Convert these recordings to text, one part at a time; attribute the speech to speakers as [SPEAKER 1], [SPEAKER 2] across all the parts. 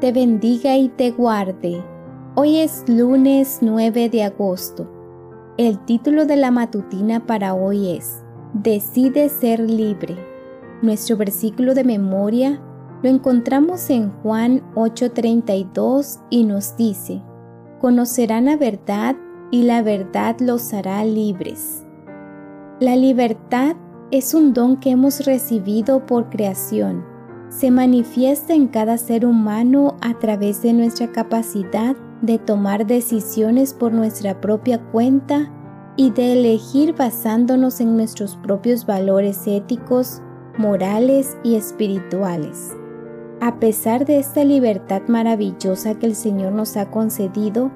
[SPEAKER 1] te bendiga y te guarde. Hoy es lunes 9 de agosto. El título de la matutina para hoy es Decide ser libre. Nuestro versículo de memoria lo encontramos en Juan 8:32 y nos dice, Conocerán la verdad y la verdad los hará libres. La libertad es un don que hemos recibido por creación se manifiesta en cada ser humano a través de nuestra capacidad de tomar decisiones por nuestra propia cuenta y de elegir basándonos en nuestros propios valores éticos, morales y espirituales. A pesar de esta libertad maravillosa que el Señor nos ha concedido,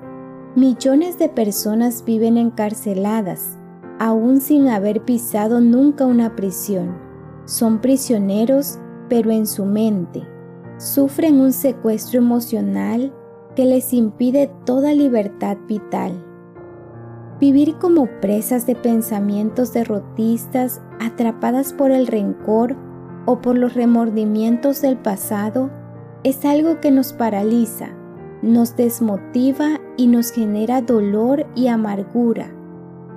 [SPEAKER 1] millones de personas viven encarceladas, aún sin haber pisado nunca una prisión. Son prisioneros pero en su mente sufren un secuestro emocional que les impide toda libertad vital. Vivir como presas de pensamientos derrotistas atrapadas por el rencor o por los remordimientos del pasado es algo que nos paraliza, nos desmotiva y nos genera dolor y amargura,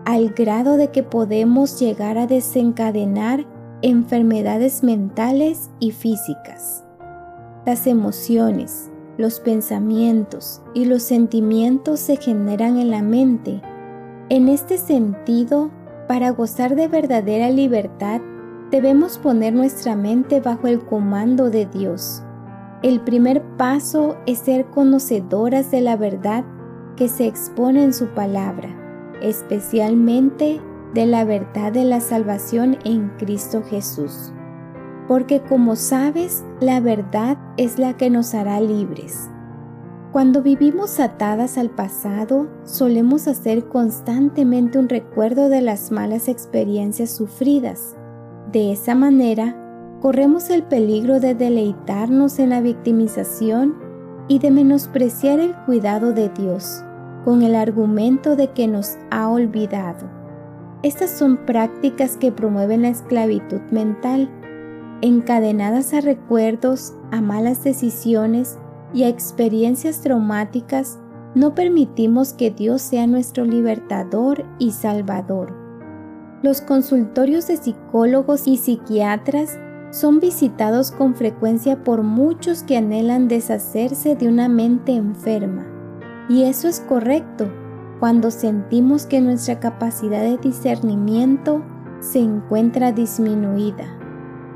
[SPEAKER 1] al grado de que podemos llegar a desencadenar enfermedades mentales y físicas. Las emociones, los pensamientos y los sentimientos se generan en la mente. En este sentido, para gozar de verdadera libertad, debemos poner nuestra mente bajo el comando de Dios. El primer paso es ser conocedoras de la verdad que se expone en su palabra, especialmente de la verdad de la salvación en Cristo Jesús. Porque como sabes, la verdad es la que nos hará libres. Cuando vivimos atadas al pasado, solemos hacer constantemente un recuerdo de las malas experiencias sufridas. De esa manera, corremos el peligro de deleitarnos en la victimización y de menospreciar el cuidado de Dios, con el argumento de que nos ha olvidado. Estas son prácticas que promueven la esclavitud mental, encadenadas a recuerdos, a malas decisiones y a experiencias traumáticas, no permitimos que Dios sea nuestro libertador y salvador. Los consultorios de psicólogos y psiquiatras son visitados con frecuencia por muchos que anhelan deshacerse de una mente enferma. Y eso es correcto, cuando sentimos que nuestra capacidad de discernimiento se encuentra disminuida.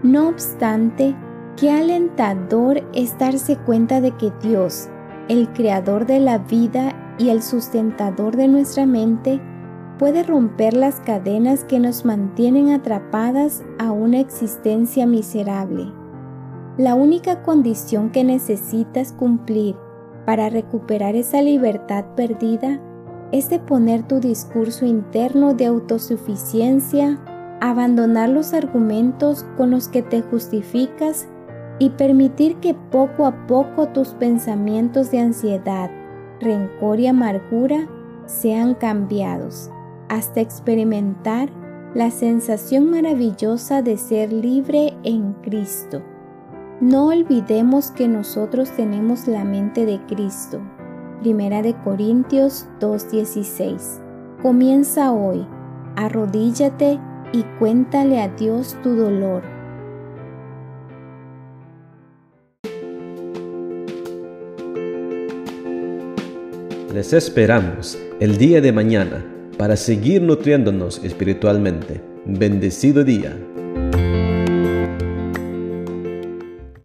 [SPEAKER 1] No obstante, qué alentador es darse cuenta de que Dios, el creador de la vida y el sustentador de nuestra mente, puede romper las cadenas que nos mantienen atrapadas a una existencia miserable. La única condición que necesitas cumplir para recuperar esa libertad perdida es de poner tu discurso interno de autosuficiencia, abandonar los argumentos con los que te justificas y permitir que poco a poco tus pensamientos de ansiedad, rencor y amargura sean cambiados hasta experimentar la sensación maravillosa de ser libre en Cristo. No olvidemos que nosotros tenemos la mente de Cristo Primera de Corintios 2:16. Comienza hoy, arrodíllate y cuéntale a Dios tu dolor.
[SPEAKER 2] Les esperamos el día de mañana para seguir nutriéndonos espiritualmente. Bendecido día.